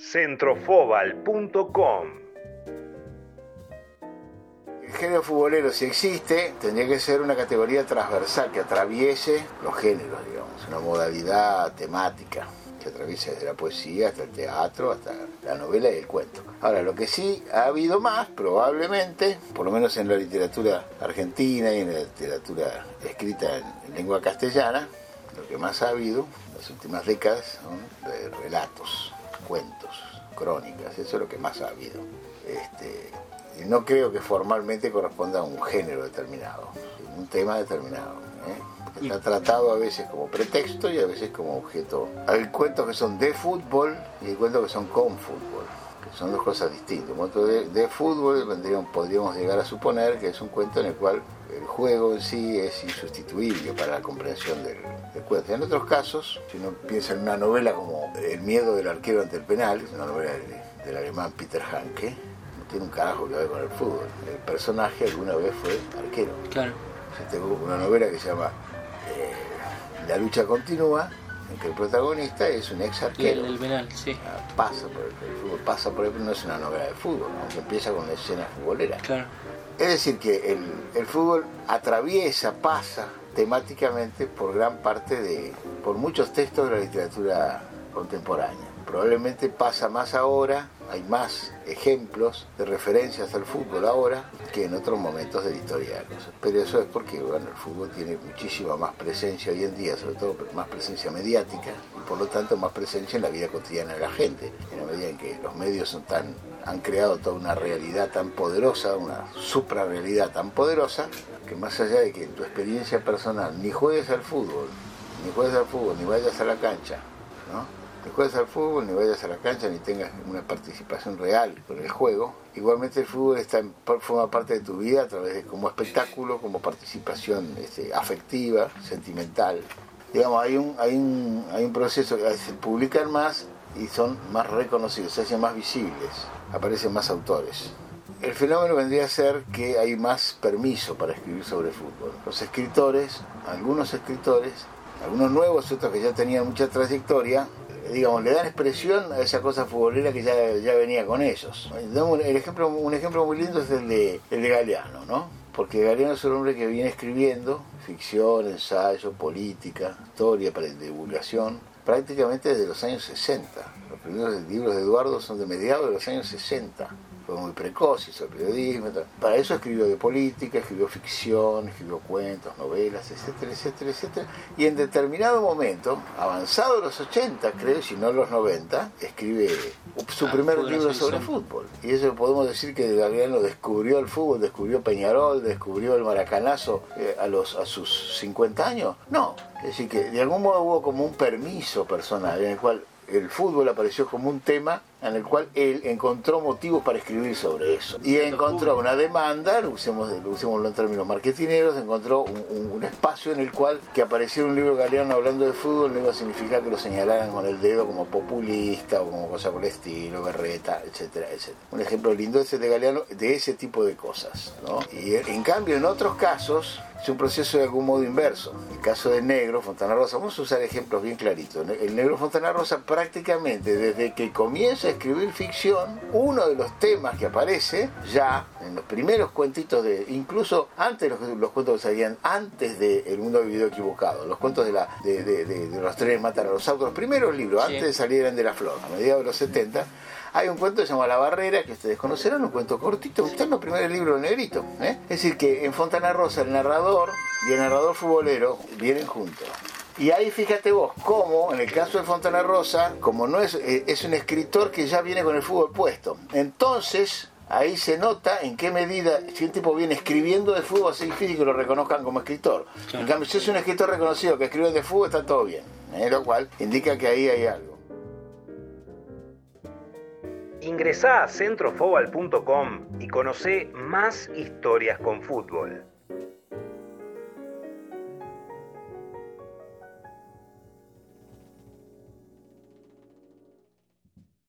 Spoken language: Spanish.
centrofobal.com. El género futbolero, si existe, tendría que ser una categoría transversal que atraviese los géneros, digamos, una modalidad temática que atraviese desde la poesía hasta el teatro, hasta la novela y el cuento. Ahora, lo que sí ha habido más, probablemente, por lo menos en la literatura argentina y en la literatura escrita en lengua castellana, lo que más ha habido en las últimas décadas son de relatos, cuentos, crónicas, eso es lo que más ha habido. Este, no creo que formalmente corresponda a un género determinado, un tema determinado. ¿eh? Está tratado a veces como pretexto y a veces como objeto. Hay cuentos que son de fútbol y hay cuentos que son con fútbol, son dos cosas distintas. Un cuento de, de fútbol podríamos llegar a suponer que es un cuento en el cual el juego en sí es insustituible para la comprensión del, cuento. En otros casos, si uno piensa en una novela como El miedo del arquero ante el penal, es una novela del, alemán Peter Hanke, no tiene un carajo que ver con el fútbol. El personaje alguna vez fue arquero. Claro. tengo una novela que se llama eh, La lucha continúa, que el protagonista es un ex arquero. El, penal, sí. Ah, pasa por el, fútbol, pasa por el, no es una novela de fútbol, aunque empieza con una escena futbolera. Claro es decir, que el, fútbol atraviesa, pasa temáticamente por gran parte de, por muchos textos de la literatura contemporánea. Probablemente pasa más ahora, hay más ejemplos de referencias al fútbol ahora que en otros momentos de la historia. Pero eso es porque bueno, el fútbol tiene muchísima más presencia hoy en día, sobre todo más presencia mediática y por lo tanto más presencia en la vida cotidiana de la gente, en la medida en que los medios han creado toda una realidad tan poderosa, una suprarrealidad tan poderosa, que más allá de que en tu experiencia personal ni juegues al fútbol, ni juegues al fútbol, ni vayas a la cancha, ¿no? Ni juegues al fútbol, ni vayas a la cancha, ni tengas una participación real con el juego, igualmente el fútbol está forma parte de tu vida a través de como espectáculo, como participación este, afectiva, sentimental. Digamos, hay un, hay un, hay un proceso, se publican más y son más reconocidos, se hacen más visibles aparecen más autores. El fenómeno vendría a ser que hay más permiso para escribir sobre fútbol. Los escritores, algunos escritores, algunos nuevos, otros que ya tenían mucha trayectoria, digamos, le dan expresión a esa cosa futbolera que ya, ya venía con ellos. El ejemplo, un ejemplo muy lindo es el de, el de Galeano, ¿no? Porque Galeano es un hombre que viene escribiendo ficción, ensayo, política, historia para divulgación, prácticamente desde los años 60. Los primeros libros de Eduardo son de mediados de los años 60 fue muy precoz, hizo periodismo. Para eso escribió de política, escribió ficción, escribió cuentos, novelas, etcétera, etcétera, etcétera. Y en determinado momento, avanzado los 80, creo, si no los 90, escribe su ah, primer libro sobre fútbol. Y eso podemos decir que Galeano descubrió el fútbol, descubrió Peñarol, descubrió el maracanazo eh, a, los, a sus 50 años. No, es decir, que de algún modo hubo como un permiso personal en el cual el fútbol apareció como un tema en el cual él encontró motivos para escribir sobre eso. Y encontró una demanda, lo usemos, en términos marketineros, encontró un, espacio en el cual que apareciera un libro galeano hablando de fútbol no iba a significar que lo señalaran con el dedo como populista o como cosa por el estilo, berreta, etcétera, etcétera. Un ejemplo lindo ese de Galeano de ese tipo de cosas. ¿no? Y en cambio, en otros casos, es un proceso de algún modo inverso. El caso de Negro, Fontana Rosa, vamos a usar ejemplos bien claritos. El Negro Fontana Rosa prácticamente desde que comienza a escribir ficción, uno de los temas que aparece ya en los primeros cuentitos de, incluso antes los, los cuentos que salían antes de El mundo vivido equivocado, los cuentos de, la, de, los trenes matan a los autos, los primeros libros, antes de salir de la flor, a mediados de los 70, hay un cuento que se llama La Barrera, que ustedes conocerán, un cuento cortito, está en los primeros libros negrito. ¿eh? Es decir, que en Fontana Rosa el narrador y el narrador futbolero vienen juntos. Y ahí fíjate vos cómo, en el caso de Fontana Rosa, como no es, eh, es un escritor que ya viene con el fútbol puesto. Entonces, ahí se nota en qué medida, si un tipo viene escribiendo de fútbol, es difícil que lo reconozcan como escritor. En cambio, si es un escritor reconocido que escribe de fútbol, está todo bien. ¿eh? Lo cual indica que ahí hay algo. Ingresá a centrofobal.com y conoce más historias con fútbol.